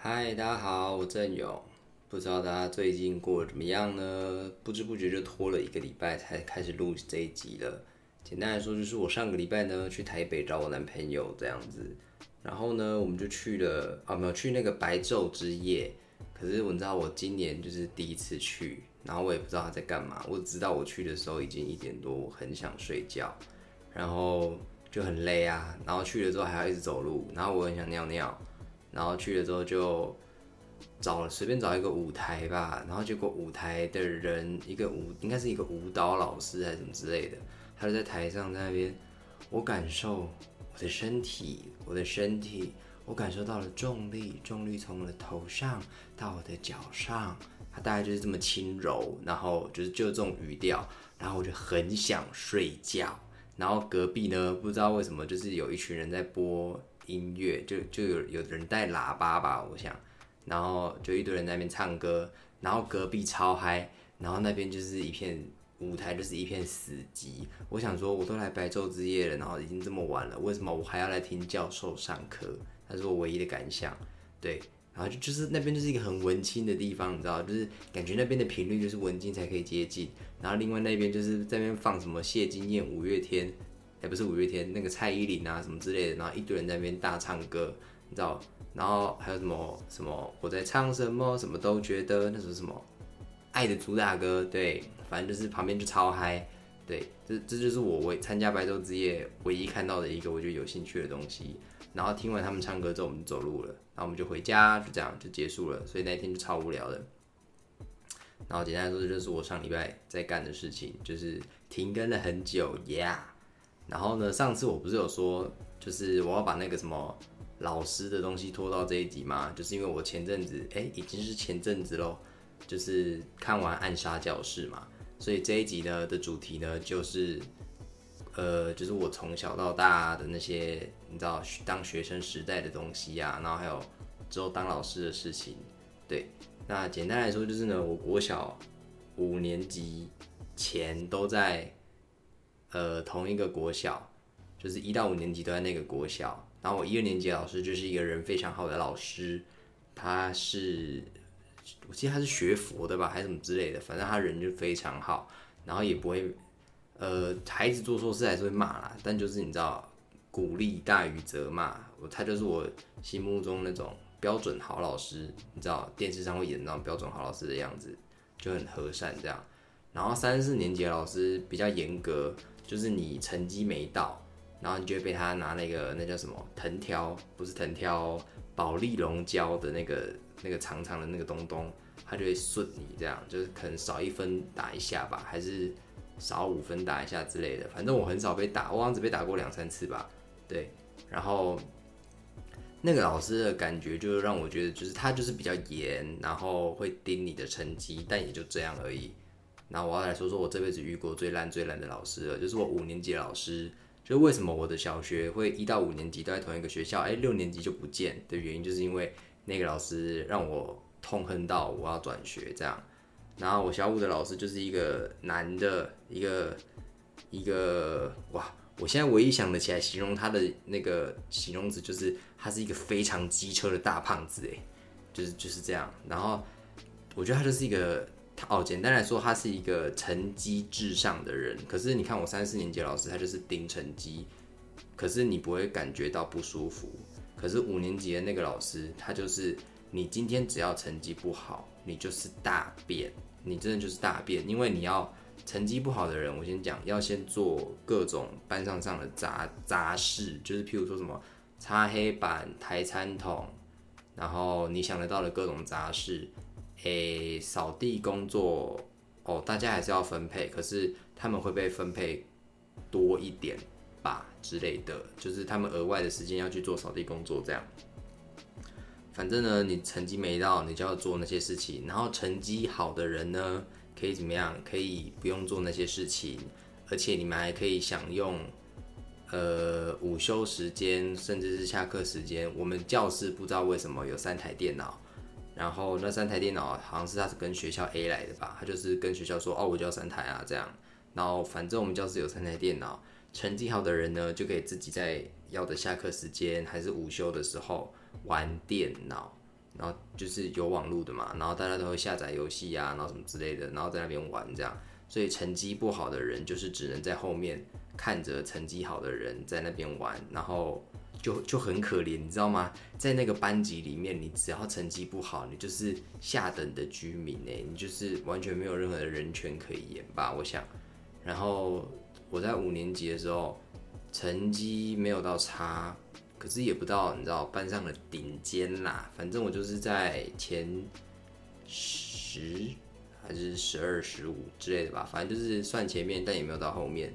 嗨，大家好，我郑勇。不知道大家最近过得怎么样呢？不知不觉就拖了一个礼拜才开始录这一集了。简单来说，就是我上个礼拜呢去台北找我男朋友这样子，然后呢我们就去了啊，没有去那个白昼之夜。可是我知道我今年就是第一次去，然后我也不知道他在干嘛。我只知道我去的时候已经一点多，我很想睡觉，然后就很累啊。然后去了之后还要一直走路，然后我很想尿尿。然后去了之后就找了随便找一个舞台吧，然后结果舞台的人一个舞应该是一个舞蹈老师还是什么之类的，他就在台上在那边，我感受我的身体，我的身体，我感受到了重力，重力从我的头上到我的脚上，他大概就是这么轻柔，然后就是就这种语调，然后我就很想睡觉，然后隔壁呢不知道为什么就是有一群人在播。音乐就就有有人带喇叭吧，我想，然后就一堆人在那边唱歌，然后隔壁超嗨，然后那边就是一片舞台就是一片死寂。我想说，我都来白昼之夜了，然后已经这么晚了，为什么我还要来听教授上课？那是我唯一的感想。对，然后就就是那边就是一个很文青的地方，你知道，就是感觉那边的频率就是文青才可以接近。然后另外那边就是在那边放什么谢金燕、五月天。也不是五月天那个蔡依林啊什么之类的，然后一堆人在那边大唱歌，你知道？然后还有什么什么我在唱什么，什么都觉得那是什么爱的主打歌，对，反正就是旁边就超嗨，对，这这就是我为参加白昼之夜唯一看到的一个我觉得有兴趣的东西。然后听完他们唱歌之后，我们就走路了，然后我们就回家，就这样就结束了。所以那一天就超无聊的。然后简单来说，这就是我上礼拜在干的事情，就是停更了很久呀。然后呢？上次我不是有说，就是我要把那个什么老师的东西拖到这一集吗？就是因为我前阵子，哎，已经是前阵子喽，就是看完《暗杀教室》嘛，所以这一集呢的主题呢，就是，呃，就是我从小到大的那些，你知道，当学生时代的东西啊，然后还有之后当老师的事情。对，那简单来说就是呢，我国小五年级前都在。呃，同一个国小，就是一到五年级都在那个国小。然后我一二年级老师就是一个人非常好的老师，他是，我记得他是学佛的吧，还是什么之类的，反正他人就非常好，然后也不会，呃，孩子做错事还是会骂啦，但就是你知道，鼓励大于责骂，他就是我心目中那种标准好老师，你知道电视上会演那种标准好老师的样子，就很和善这样。然后三四年级的老师比较严格。就是你成绩没到，然后你就会被他拿那个那叫什么藤条，不是藤条，保利龙胶的那个那个长长的那个东东，他就会顺你这样，就是可能少一分打一下吧，还是少五分打一下之类的。反正我很少被打，我好像只被打过两三次吧。对，然后那个老师的感觉就让我觉得，就是他就是比较严，然后会盯你的成绩，但也就这样而已。那我要来说说我这辈子遇过最烂最烂的老师了，就是我五年级的老师。就为什么我的小学会一到五年级都在同一个学校，哎，六年级就不见的原因，就是因为那个老师让我痛恨到我要转学这样。然后我小五的老师就是一个男的，一个一个哇，我现在唯一想得起来形容他的那个形容词就是他是一个非常机车的大胖子，哎，就是就是这样。然后我觉得他就是一个。哦，简单来说，他是一个成绩至上的人。可是你看我三四年级老师，他就是盯成绩，可是你不会感觉到不舒服。可是五年级的那个老师，他就是你今天只要成绩不好，你就是大便，你真的就是大便。因为你要成绩不好的人，我先讲，要先做各种班上上的杂杂事，就是譬如说什么擦黑板、抬餐桶，然后你想得到的各种杂事。诶，扫地工作哦，大家还是要分配，可是他们会被分配多一点吧之类的，就是他们额外的时间要去做扫地工作这样。反正呢，你成绩没到，你就要做那些事情。然后成绩好的人呢，可以怎么样？可以不用做那些事情，而且你们还可以享用呃午休时间，甚至是下课时间。我们教室不知道为什么有三台电脑。然后那三台电脑好像是他是跟学校 A 来的吧，他就是跟学校说哦，我就要三台啊这样。然后反正我们教室有三台电脑，成绩好的人呢就可以自己在要的下课时间还是午休的时候玩电脑。然后就是有网络的嘛，然后大家都会下载游戏啊，然后什么之类的，然后在那边玩这样，所以成绩不好的人就是只能在后面看着成绩好的人在那边玩，然后就就很可怜，你知道吗？在那个班级里面，你只要成绩不好，你就是下等的居民哎，你就是完全没有任何的人权可言吧？我想，然后我在五年级的时候，成绩没有到差。可是也不到你知道班上的顶尖啦，反正我就是在前十还是十二十五之类的吧，反正就是算前面，但也没有到后面，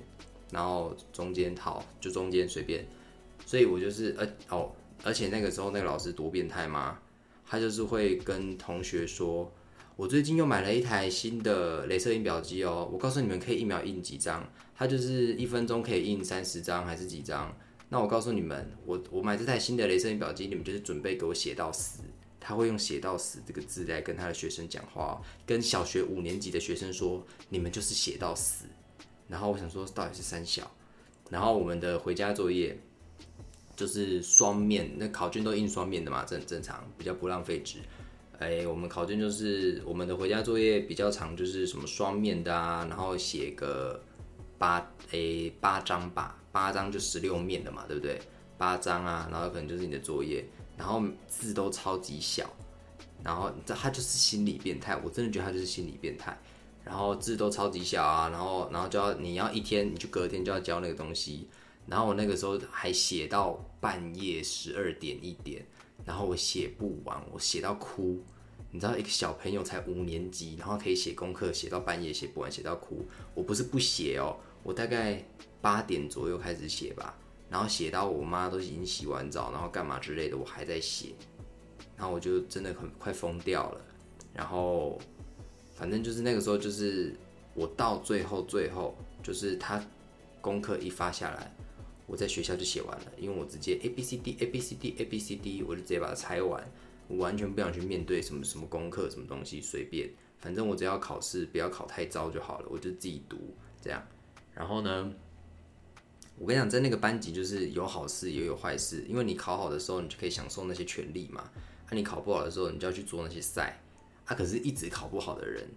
然后中间好就中间随便，所以我就是呃哦，而且那个时候那个老师多变态吗？他就是会跟同学说，我最近又买了一台新的镭射印表机哦，我告诉你们可以一秒印几张，他就是一分钟可以印三十张还是几张。那我告诉你们，我我买这台新的镭射印表机，你们就是准备给我写到死。他会用写到死这个字来跟他的学生讲话，跟小学五年级的学生说，你们就是写到死。然后我想说，到底是三小。然后我们的回家作业就是双面，那考卷都印双面的嘛，这很正常，比较不浪费纸。哎，我们考卷就是我们的回家作业比较长，就是什么双面的啊，然后写个八诶八张吧。八张就十六面的嘛，对不对？八张啊，然后可能就是你的作业，然后字都超级小，然后这他就是心理变态，我真的觉得他就是心理变态。然后字都超级小啊，然后然后就要你要一天，你就隔天就要交那个东西。然后我那个时候还写到半夜十二点一点，然后我写不完，我写到哭。你知道一个小朋友才五年级，然后可以写功课写到半夜写不完，写到哭。我不是不写哦，我大概。八点左右开始写吧，然后写到我妈都已经洗完澡，然后干嘛之类的，我还在写，然后我就真的很快疯掉了。然后反正就是那个时候，就是我到最后最后，就是他功课一发下来，我在学校就写完了，因为我直接 A B C D A B C D A B C D，我就直接把它拆完，我完全不想去面对什么什么功课什么东西，随便，反正我只要考试不要考太糟就好了，我就自己读这样。然后呢？我跟你讲，在那个班级就是有好事也有坏事，因为你考好的时候，你就可以享受那些权利嘛。那你考不好的时候，你就要去做那些赛。啊，可是一直考不好的人，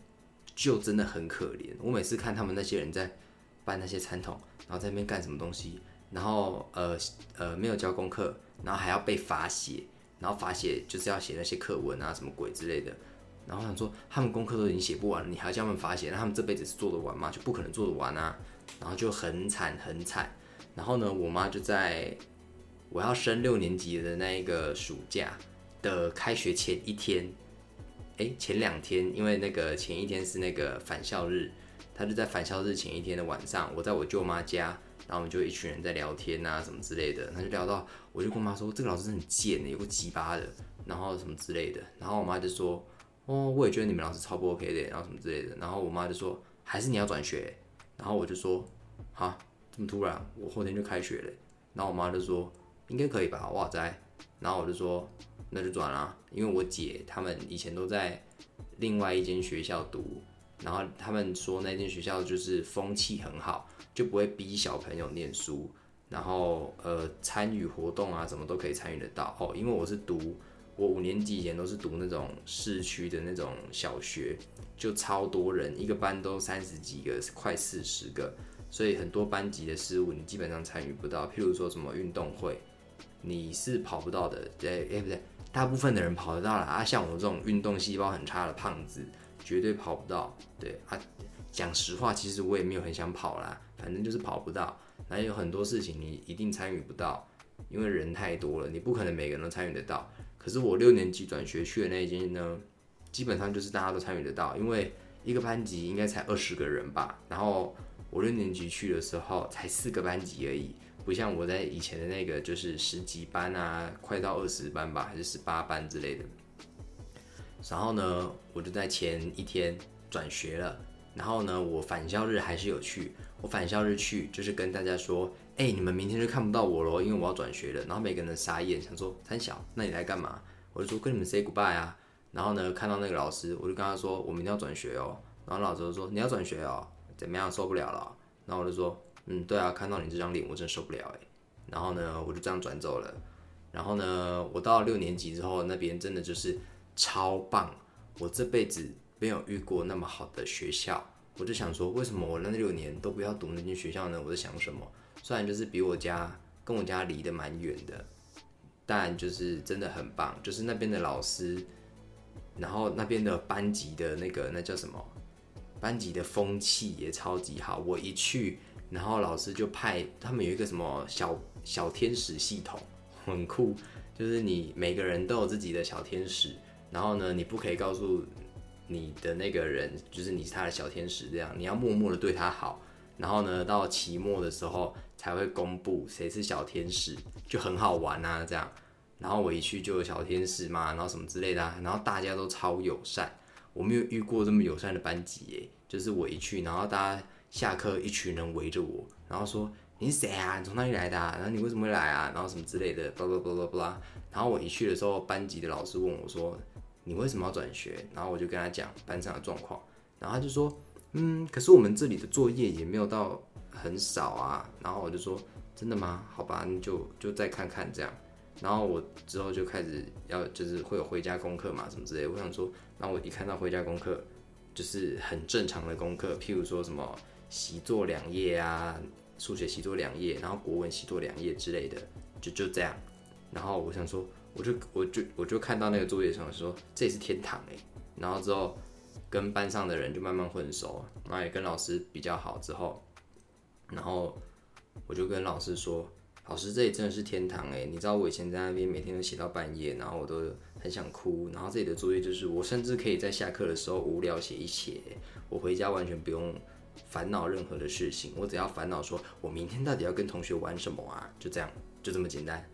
就真的很可怜。我每次看他们那些人在搬那些餐桶，然后在那边干什么东西，然后呃呃没有交功课，然后还要被罚写，然后罚写就是要写那些课文啊什么鬼之类的。然后想说，他们功课都已经写不完了，你还要叫他们罚写，那他们这辈子是做得完吗？就不可能做得完啊。然后就很惨很惨。然后呢，我妈就在我要升六年级的那一个暑假的开学前一天，哎，前两天，因为那个前一天是那个返校日，她就在返校日前一天的晚上，我在我舅妈家，然后我们就一群人在聊天啊什么之类的，他就聊到，我就跟我妈说，这个老师很贱的，有个鸡巴的，然后什么之类的，然后我妈就说，哦，我也觉得你们老师超不 OK 的，然后什么之类的，然后我妈就说，还是你要转学，然后我就说，好。这么突然，我后天就开学了，然后我妈就说应该可以吧，哇塞，然后我就说那就转啦，因为我姐他们以前都在另外一间学校读，然后他们说那间学校就是风气很好，就不会逼小朋友念书，然后呃参与活动啊什么都可以参与得到哦，因为我是读我五年级以前都是读那种市区的那种小学，就超多人，一个班都三十几个，快四十个。所以很多班级的事务你基本上参与不到，譬如说什么运动会，你是跑不到的。对，哎不对，大部分的人跑得到了啊，像我这种运动细胞很差的胖子，绝对跑不到。对啊，讲实话，其实我也没有很想跑啦，反正就是跑不到。那有很多事情你一定参与不到，因为人太多了，你不可能每个人都参与得到。可是我六年级转学去的那一间呢，基本上就是大家都参与得到，因为一个班级应该才二十个人吧，然后。我六年级去的时候才四个班级而已，不像我在以前的那个就是十几班啊，快到二十班吧，还是十八班之类的。然后呢，我就在前一天转学了。然后呢，我返校日还是有去。我返校日去就是跟大家说，哎，你们明天就看不到我喽，因为我要转学了。然后每个人傻眼，想说三小，那你来干嘛？我就说跟你们 say goodbye 啊。然后呢，看到那个老师，我就跟他说，我明天要转学哦。然后老师就说你要转学哦。怎么样受不了了？然后我就说，嗯，对啊，看到你这张脸，我真受不了哎。然后呢，我就这样转走了。然后呢，我到六年级之后，那边真的就是超棒，我这辈子没有遇过那么好的学校。我就想说，为什么我那六年都不要读那间学校呢？我在想什么？虽然就是比我家跟我家离得蛮远的，但就是真的很棒。就是那边的老师，然后那边的班级的那个那叫什么？班级的风气也超级好。我一去，然后老师就派他们有一个什么小小天使系统，很酷。就是你每个人都有自己的小天使，然后呢，你不可以告诉。你的那个人就是你是他的小天使，这样你要默默的对他好，然后呢，到期末的时候才会公布谁是小天使，就很好玩啊，这样。然后我一去就有小天使嘛，然后什么之类的，然后大家都超友善，我没有遇过这么友善的班级耶。就是我一去，然后大家下课一群人围着我，然后说你是谁啊？你从哪里来的？然后你为什么会来啊？然后什么之类的，巴拉巴拉巴拉。然后我一去的时候，班级的老师问我说。你为什么要转学？然后我就跟他讲班上的状况，然后他就说，嗯，可是我们这里的作业也没有到很少啊。然后我就说，真的吗？好吧，你就就再看看这样。然后我之后就开始要就是会有回家功课嘛，什么之类。我想说，然后我一看到回家功课，就是很正常的功课，譬如说什么习作两页啊，数学习作两页，然后国文习作两页之类的，就就这样。然后我想说。我就我就我就看到那个作业上说这也是天堂哎，然后之后跟班上的人就慢慢混熟，然后也跟老师比较好之后，然后我就跟老师说，老师这里真的是天堂哎，你知道我以前在那边每天都写到半夜，然后我都很想哭，然后这里的作业就是我甚至可以在下课的时候无聊写一写，我回家完全不用烦恼任何的事情，我只要烦恼说我明天到底要跟同学玩什么啊，就这样就这么简单。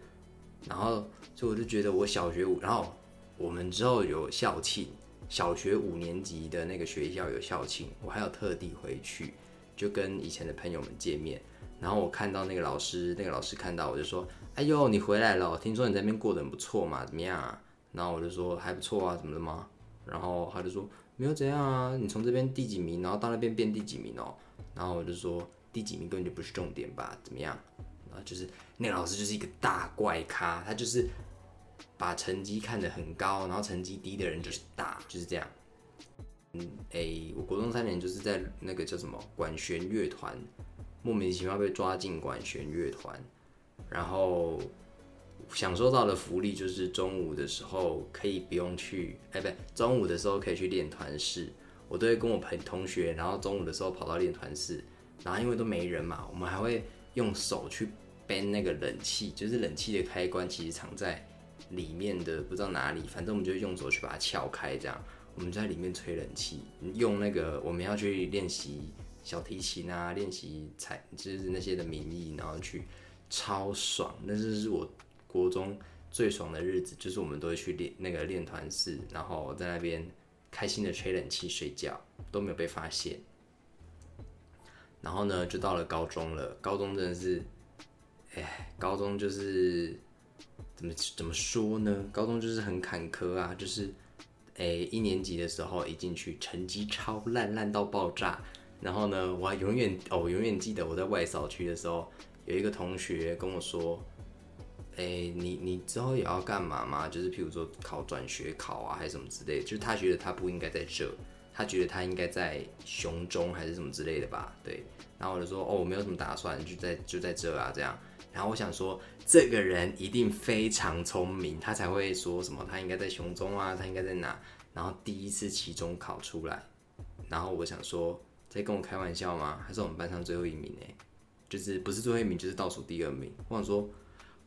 然后，所以我就觉得我小学五，然后我们之后有校庆，小学五年级的那个学校有校庆，我还要特地回去，就跟以前的朋友们见面。然后我看到那个老师，那个老师看到我就说：“哎呦，你回来了，听说你在那边过得很不错嘛，怎么样？”然后我就说：“还不错啊，怎么了吗？”然后他就说：“没有怎样啊，你从这边第几名，然后到那边变第几名哦。”然后我就说：“第几名根本就不是重点吧？怎么样？”啊，就是那个老师就是一个大怪咖，他就是把成绩看得很高，然后成绩低的人就是大，就是这样。嗯，哎，我国中三年就是在那个叫什么管弦乐团，莫名其妙被抓进管弦乐团，然后享受到的福利就是中午的时候可以不用去，哎，不对，中午的时候可以去练团式，我都会跟我朋同学，然后中午的时候跑到练团室，然后因为都没人嘛，我们还会用手去。边那个冷气，就是冷气的开关，其实藏在里面的，不知道哪里。反正我们就用手去把它撬开，这样我们在里面吹冷气。用那个我们要去练习小提琴啊，练习踩，就是那些的名义，然后去超爽。那是我国中最爽的日子，就是我们都会去练那个练团式，然后在那边开心的吹冷气睡觉，都没有被发现。然后呢，就到了高中了。高中真的是。哎，高中就是怎么怎么说呢？高中就是很坎坷啊，就是哎一年级的时候一进去成绩超烂，烂到爆炸。然后呢，我还永远哦，我永远记得我在外扫区的时候，有一个同学跟我说：“哎，你你之后也要干嘛吗？就是譬如说考转学考啊，还是什么之类。就他觉得他不应该在这，他觉得他应该在雄中还是什么之类的吧？对。然后我就说：哦，我没有什么打算，就在就在这啊，这样。”然后我想说，这个人一定非常聪明，他才会说什么他应该在雄中啊，他应该在哪？然后第一次期中考出来，然后我想说，在跟我开玩笑吗？还是我们班上最后一名呢？就是不是最后一名，就是倒数第二名。我想说，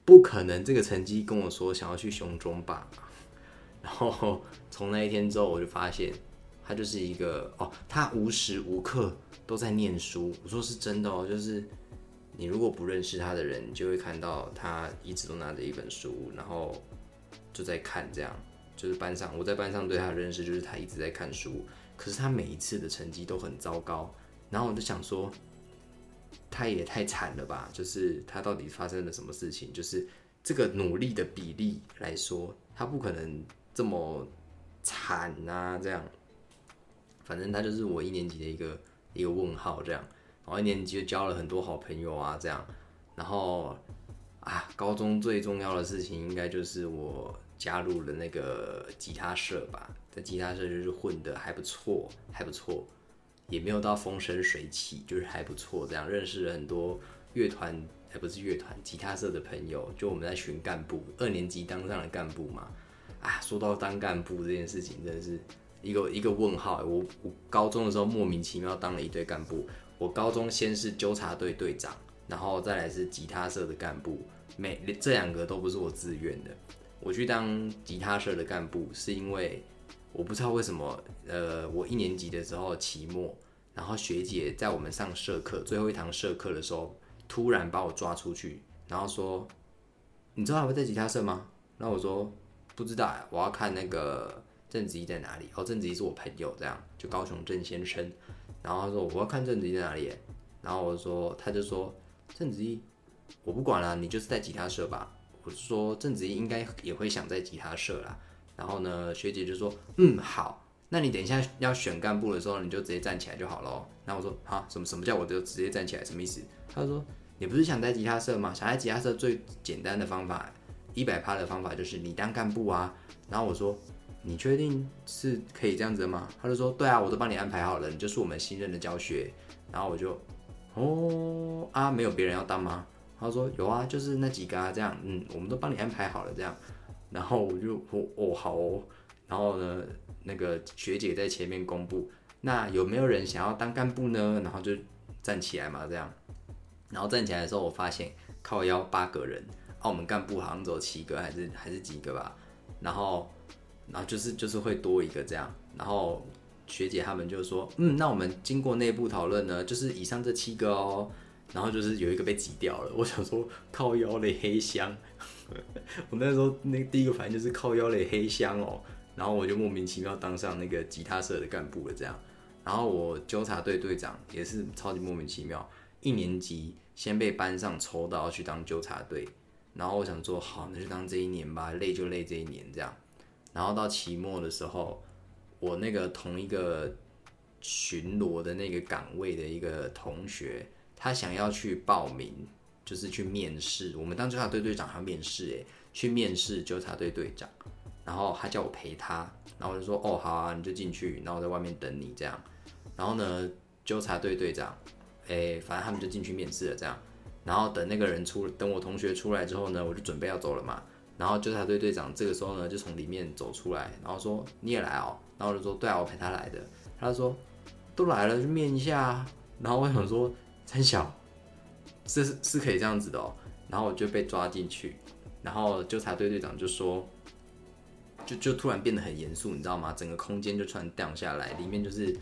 不可能这个成绩跟我说想要去雄中吧？然后从那一天之后，我就发现他就是一个哦，他无时无刻都在念书。我说是真的哦，就是。你如果不认识他的人，就会看到他一直都拿着一本书，然后就在看。这样就是班上，我在班上对他的认识就是他一直在看书。可是他每一次的成绩都很糟糕，然后我就想说，他也太惨了吧？就是他到底发生了什么事情？就是这个努力的比例来说，他不可能这么惨啊！这样，反正他就是我一年级的一个一个问号，这样。然后一年级就交了很多好朋友啊，这样，然后啊，高中最重要的事情应该就是我加入了那个吉他社吧，在吉他社就是混的还不错，还不错，也没有到风生水起，就是还不错，这样认识了很多乐团，还不是乐团，吉他社的朋友，就我们在选干部，二年级当上了干部嘛，啊，说到当干部这件事情，真的是一个一个问号，我我高中的时候莫名其妙当了一堆干部，我高中先是纠察队队长。然后再来是吉他社的干部，每这两个都不是我自愿的。我去当吉他社的干部，是因为我不知道为什么，呃，我一年级的时候期末，然后学姐在我们上社课最后一堂社课的时候，突然把我抓出去，然后说：“你知道还会在吉他社吗？”然后我说：“不知道，我要看那个郑子怡在哪里。”哦，郑子怡是我朋友，这样就高雄郑先生。然后他说：“我要看郑子怡在哪里。”然后我说：“他就说。”郑子怡，我不管了，你就是在吉他社吧。我说郑子怡应该也会想在吉他社啦。然后呢，学姐就说，嗯，好，那你等一下要选干部的时候，你就直接站起来就好了。然后我说，好，什么什么叫我就直接站起来？什么意思？他说，你不是想在吉他社吗？想在吉他社最简单的方法，一百趴的方法就是你当干部啊。然后我说，你确定是可以这样子的吗？他就说，对啊，我都帮你安排好了，你就是我们新任的教学。然后我就。哦啊，没有别人要当吗？他说有啊，就是那几个啊，这样，嗯，我们都帮你安排好了，这样。然后我就哦哦好哦，然后呢，那个学姐在前面公布，那有没有人想要当干部呢？然后就站起来嘛，这样。然后站起来的时候，我发现靠腰八个人，澳门干部好像只有七个，还是还是几个吧。然后，然后就是就是会多一个这样，然后。学姐他们就说，嗯，那我们经过内部讨论呢，就是以上这七个哦，然后就是有一个被挤掉了。我想说 靠腰的黑箱，我那时候那第一个反应就是靠腰的黑箱哦，然后我就莫名其妙当上那个吉他社的干部了这样。然后我纠察队队长也是超级莫名其妙，一年级先被班上抽到去当纠察队，然后我想说好，那就当这一年吧，累就累这一年这样。然后到期末的时候。我那个同一个巡逻的那个岗位的一个同学，他想要去报名，就是去面试。我们当纠察队队长还要面试，诶，去面试纠察队队长。然后他叫我陪他，然后我就说，哦，好啊，你就进去，然后我在外面等你这样。然后呢，纠察队队长，诶，反正他们就进去面试了这样。然后等那个人出，等我同学出来之后呢，我就准备要走了嘛。然后纠察队队长这个时候呢，就从里面走出来，然后说，你也来哦。然后我就说，对啊，我陪他来的。他说，都来了就面一下啊。然后我想说，陈小，是是可以这样子的哦。然后我就被抓进去，然后纠察队队长就说，就就突然变得很严肃，你知道吗？整个空间就突然降下来，里面就是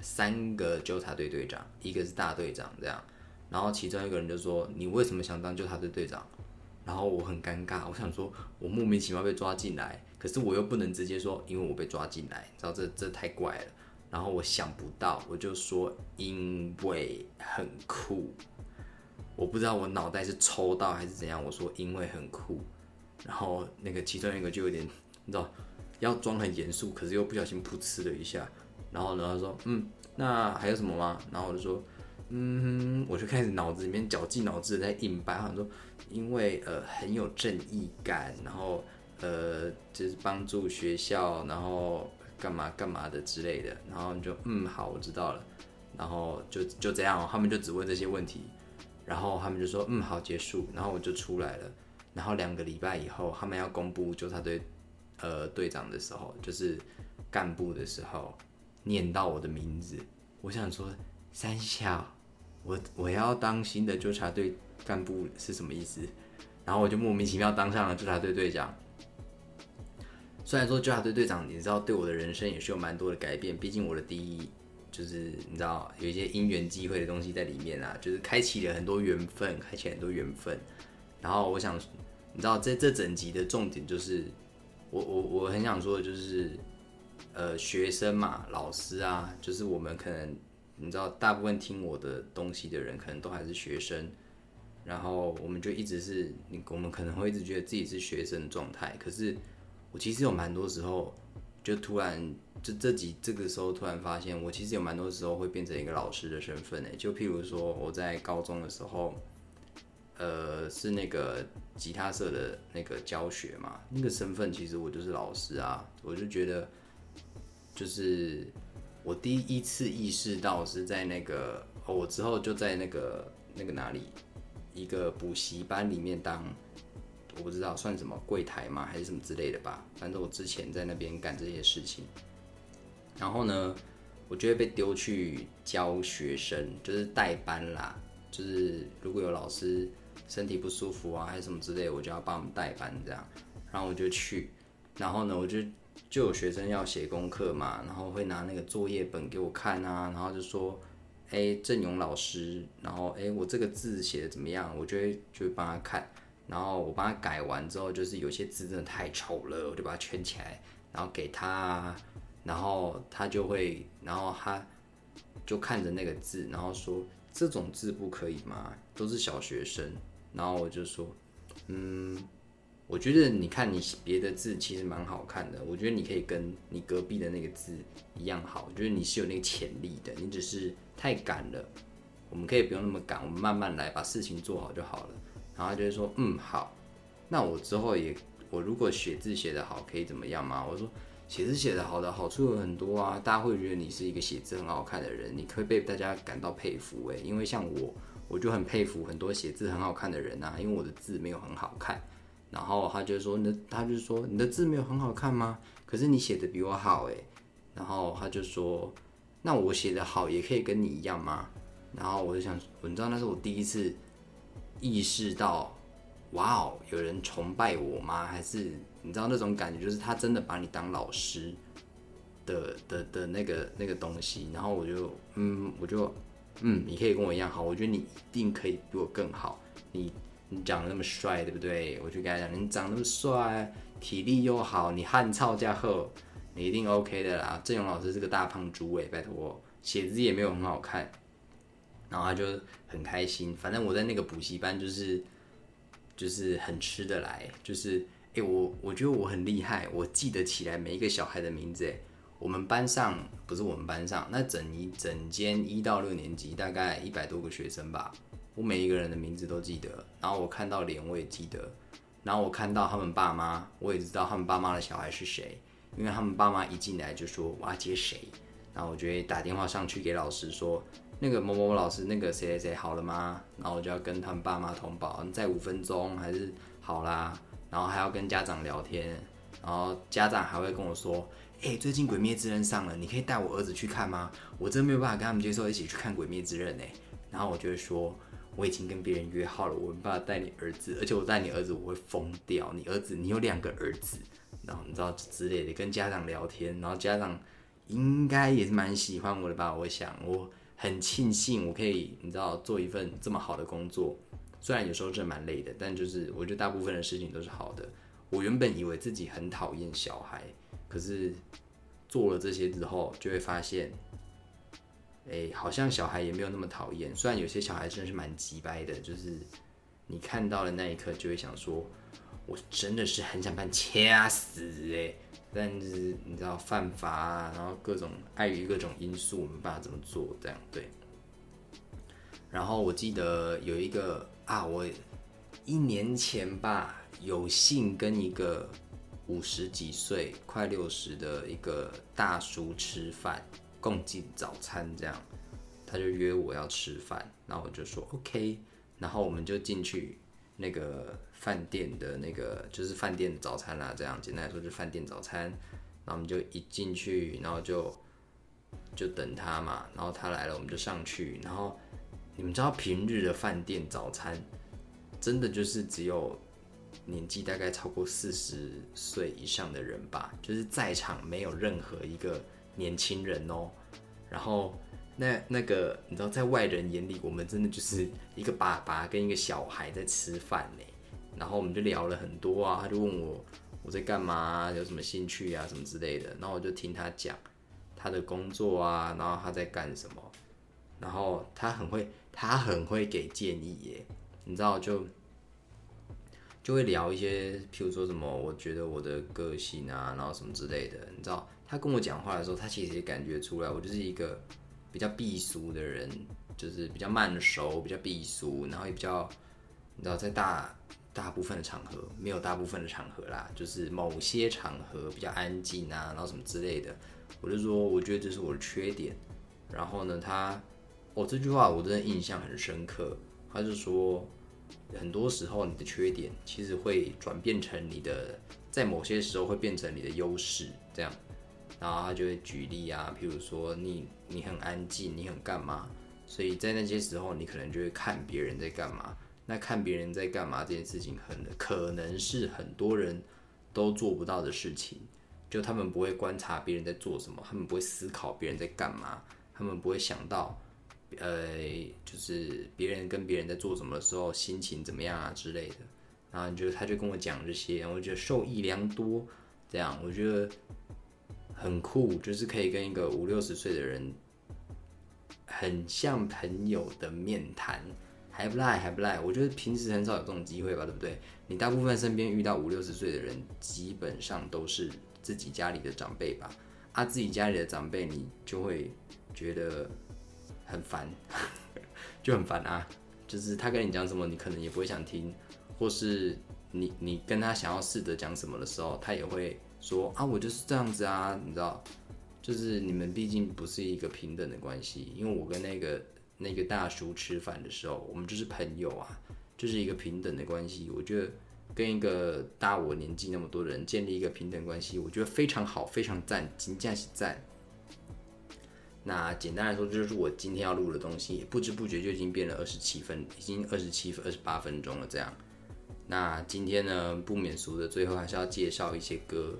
三个纠察队队长，一个是大队长这样。然后其中一个人就说，你为什么想当纠察队队长？然后我很尴尬，我想说，我莫名其妙被抓进来。可是我又不能直接说，因为我被抓进来，你知道这这太怪了。然后我想不到，我就说因为很酷。我不知道我脑袋是抽到还是怎样，我说因为很酷。然后那个其中一个就有点，你知道，要装很严肃，可是又不小心噗嗤了一下。然后呢，他说嗯，那还有什么吗？然后我就说嗯，我就开始脑子里面绞尽脑汁在硬掰，好像说因为呃很有正义感，然后。呃，就是帮助学校，然后干嘛干嘛的之类的，然后就嗯好，我知道了，然后就就这样，他们就只问这些问题，然后他们就说嗯好结束，然后我就出来了，然后两个礼拜以后，他们要公布纠察队呃队长的时候，就是干部的时候，念到我的名字，我想说三小，我我要当新的纠察队干部是什么意思？然后我就莫名其妙当上了纠察队队长。虽然说纠察队队长，你知道对我的人生也是有蛮多的改变。毕竟我的第一就是你知道有一些因缘际会的东西在里面啊，就是开启了很多缘分，开启很多缘分。然后我想，你知道这这整集的重点就是，我我我很想说的就是，呃，学生嘛，老师啊，就是我们可能你知道，大部分听我的东西的人可能都还是学生，然后我们就一直是你，我们可能会一直觉得自己是学生状态，可是。我其实有蛮多时候，就突然就这几这个时候突然发现，我其实有蛮多时候会变成一个老师的身份诶。就譬如说我在高中的时候，呃，是那个吉他社的那个教学嘛，那个身份其实我就是老师啊，我就觉得，就是我第一次意识到是在那个，哦，我之后就在那个那个哪里一个补习班里面当，我不知道算什么柜台吗，还是什么之类的吧，反正我之前在那边干这些事情，然后呢，我就会被丢去教学生，就是代班啦，就是如果有老师。身体不舒服啊，还是什么之类，我就要帮他们代班这样，然后我就去，然后呢，我就就有学生要写功课嘛，然后会拿那个作业本给我看啊，然后就说，哎，郑勇老师，然后哎，我这个字写的怎么样？我就会就会帮他看，然后我帮他改完之后，就是有些字真的太丑了，我就把它圈起来，然后给他，然后他就会，然后他就看着那个字，然后说这种字不可以吗？都是小学生。然后我就说，嗯，我觉得你看你别的字其实蛮好看的，我觉得你可以跟你隔壁的那个字一样好，我觉得你是有那个潜力的，你只是太赶了，我们可以不用那么赶，我们慢慢来，把事情做好就好了。然后就会说，嗯，好，那我之后也，我如果写字写得好，可以怎么样吗？我说，写字写得好的好处有很多啊，大家会觉得你是一个写字很好看的人，你可以被大家感到佩服诶，因为像我。我就很佩服很多写字很好看的人呐，因为我的字没有很好看。然后他就说：“那他就说你的字没有很好看吗？可是你写的比我好诶。然后他就说：“那我写的好也可以跟你一样吗？”然后我就想，你知道那是我第一次意识到，哇哦，有人崇拜我吗？还是你知道那种感觉，就是他真的把你当老师的的的那个那个东西。然后我就嗯，我就。嗯，你可以跟我一样好，我觉得你一定可以比我更好。你你长得那么帅，对不对？我就跟他讲，你长那么帅，体力又好，你汗操加厚，你一定 OK 的啦。郑勇老师是个大胖猪诶，拜托，写字也没有很好看。然后他就很开心，反正我在那个补习班就是就是很吃得来，就是哎我我觉得我很厉害，我记得起来每一个小孩的名字诶。我们班上不是我们班上，那整一整间一到六年级大概一百多个学生吧，我每一个人的名字都记得，然后我看到脸我也记得，然后我看到他们爸妈，我也知道他们爸妈的小孩是谁，因为他们爸妈一进来就说我要接谁，然后我就会打电话上去给老师说，那个某某某老师，那个谁谁谁好了吗？然后我就要跟他们爸妈通报，再五分钟还是好啦，然后还要跟家长聊天，然后家长还会跟我说。哎，最近《鬼灭之刃》上了，你可以带我儿子去看吗？我真没有办法跟他们接受一起去看《鬼灭之刃》哎。然后我就会说，我已经跟别人约好了，我没办法带你儿子，而且我带你儿子我会疯掉。你儿子，你有两个儿子，然后你知道之类的，跟家长聊天，然后家长应该也是蛮喜欢我的吧？我想，我很庆幸我可以，你知道，做一份这么好的工作，虽然有时候真的蛮累的，但就是我觉得大部分的事情都是好的。我原本以为自己很讨厌小孩。可是做了这些之后，就会发现，哎，好像小孩也没有那么讨厌。虽然有些小孩真的是蛮急掰的，就是你看到的那一刻，就会想说，我真的是很想把你掐死哎。但是你知道犯法啊，然后各种碍于各种因素，我没办法怎么做，这样对。然后我记得有一个啊，我一年前吧，有幸跟一个。五十几岁、快六十的一个大叔吃饭，共进早餐，这样，他就约我要吃饭，然后我就说 OK，然后我们就进去那个饭店的那个，就是饭店的早餐啦，这样简单来说就是饭店早餐，然后我们就一进去，然后就就等他嘛，然后他来了，我们就上去，然后你们知道平日的饭店早餐，真的就是只有。年纪大概超过四十岁以上的人吧，就是在场没有任何一个年轻人哦。然后那那个你知道，在外人眼里，我们真的就是一个爸爸跟一个小孩在吃饭呢。然后我们就聊了很多啊，他就问我我在干嘛，有什么兴趣啊，什么之类的。然后我就听他讲他的工作啊，然后他在干什么。然后他很会，他很会给建议耶，你知道就。就会聊一些，譬如说什么，我觉得我的个性啊，然后什么之类的。你知道，他跟我讲话的时候，他其实也感觉出来，我就是一个比较避俗的人，就是比较慢熟，比较避俗，然后也比较你知道在大大部分的场合，没有大部分的场合啦，就是某些场合比较安静啊，然后什么之类的，我就说我觉得这是我的缺点。然后呢，他哦这句话我真的印象很深刻，他就说很多时候你的缺点其实会转变成你的，在某些时候会变成你的优势，这样。然后他就会举例啊，譬如说你你很安静，你很干嘛，所以在那些时候你可能就会看别人在干嘛。那看别人在干嘛这件事情，很可能是很多人都做不到的事情。就他们不会观察别人在做什么，他们不会思考别人在干嘛，他们不会想到，呃，就是别人跟别人在做什么的时候心情怎么样啊之类的。然后就他就跟我讲这些，我觉得受益良多。这样我觉得。很酷，就是可以跟一个五六十岁的人，很像朋友的面谈，还不赖，还不赖。我觉得平时很少有这种机会吧，对不对？你大部分身边遇到五六十岁的人，基本上都是自己家里的长辈吧？啊，自己家里的长辈，你就会觉得很烦，就很烦啊。就是他跟你讲什么，你可能也不会想听，或是你你跟他想要试着讲什么的时候，他也会。说啊，我就是这样子啊，你知道，就是你们毕竟不是一个平等的关系，因为我跟那个那个大叔吃饭的时候，我们就是朋友啊，就是一个平等的关系。我觉得跟一个大我年纪那么多的人建立一个平等关系，我觉得非常好，非常赞，金价是赞。那简单来说，就是我今天要录的东西，不知不觉就已经变了二十七分，已经二十七分二十八分钟了，这样。那今天呢，不免俗的，最后还是要介绍一些歌。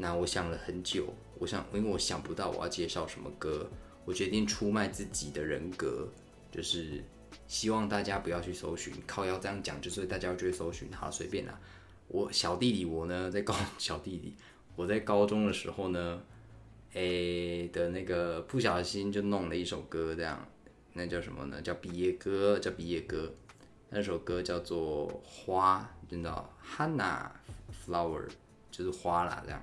那我想了很久，我想，因为我想不到我要介绍什么歌，我决定出卖自己的人格，就是希望大家不要去搜寻。靠，要这样讲，就是大家就会搜寻。好，随便啦。我小弟弟，我呢在高 小弟弟，我在高中的时候呢，诶的那个不小心就弄了一首歌，这样，那叫什么呢？叫毕业歌，叫毕业歌。那首歌叫做《花》，真的，Hanna Flower，就是花啦，这样。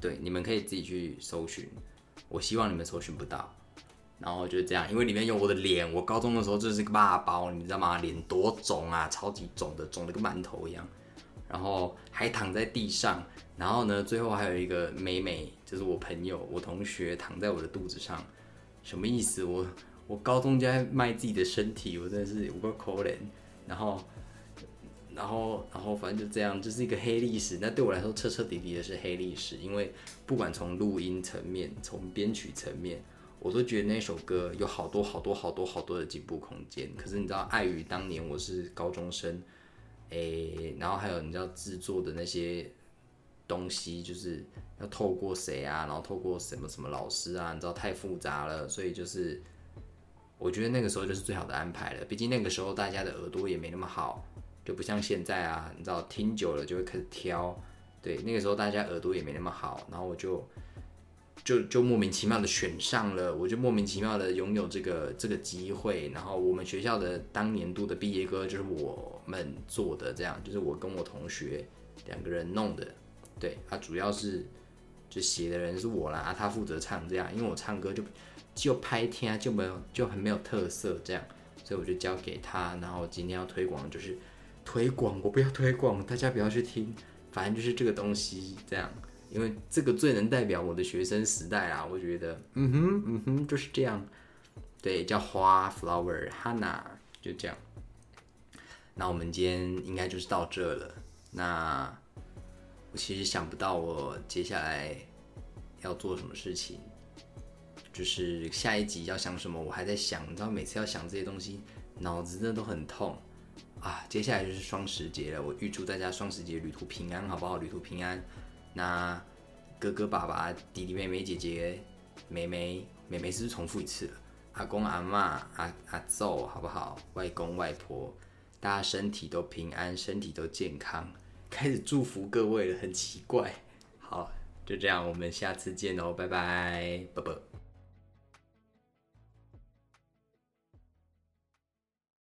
对，你们可以自己去搜寻。我希望你们搜寻不到。然后就这样，因为里面有我的脸，我高中的时候就是个爸包，你知道吗？脸多肿啊，超级肿的，肿的跟馒头一样。然后还躺在地上，然后呢，最后还有一个美美，就是我朋友、我同学躺在我的肚子上，什么意思？我。我高中就在卖自己的身体，我真的是五个可怜。然后，然后，然后，反正就这样，就是一个黑历史。那对我来说，彻彻底底的是黑历史，因为不管从录音层面，从编曲层面，我都觉得那首歌有好多好多好多好多的进步空间。可是你知道，碍于当年我是高中生，诶，然后还有你知道制作的那些东西，就是要透过谁啊，然后透过什么什么老师啊，你知道太复杂了，所以就是。我觉得那个时候就是最好的安排了，毕竟那个时候大家的耳朵也没那么好，就不像现在啊，你知道听久了就会开始挑。对，那个时候大家耳朵也没那么好，然后我就就就莫名其妙的选上了，我就莫名其妙的拥有这个这个机会。然后我们学校的当年度的毕业歌就是我们做的，这样就是我跟我同学两个人弄的。对，他主要是就写的人是我啦，他负责唱这样，因为我唱歌就。就拍天就没有就很没有特色这样，所以我就交给他。然后今天要推广就是推广，我不要推广，大家不要去听，反正就是这个东西这样，因为这个最能代表我的学生时代啊，我觉得，嗯哼嗯哼就是这样，对，叫花 flower hanna 就这样。那我们今天应该就是到这了。那我其实想不到我接下来要做什么事情。就是下一集要想什么，我还在想，你知道每次要想这些东西，脑子真的都很痛啊。接下来就是双十节了，我预祝大家双十节旅途平安，好不好？旅途平安。那哥哥、爸爸、弟弟、妹妹、姐姐、妹妹、妹妹是不是重复一次了？阿公、阿妈、阿阿祖，好不好？外公、外婆，大家身体都平安，身体都健康。开始祝福各位了，很奇怪。好，就这样，我们下次见哦，拜拜，啵啵。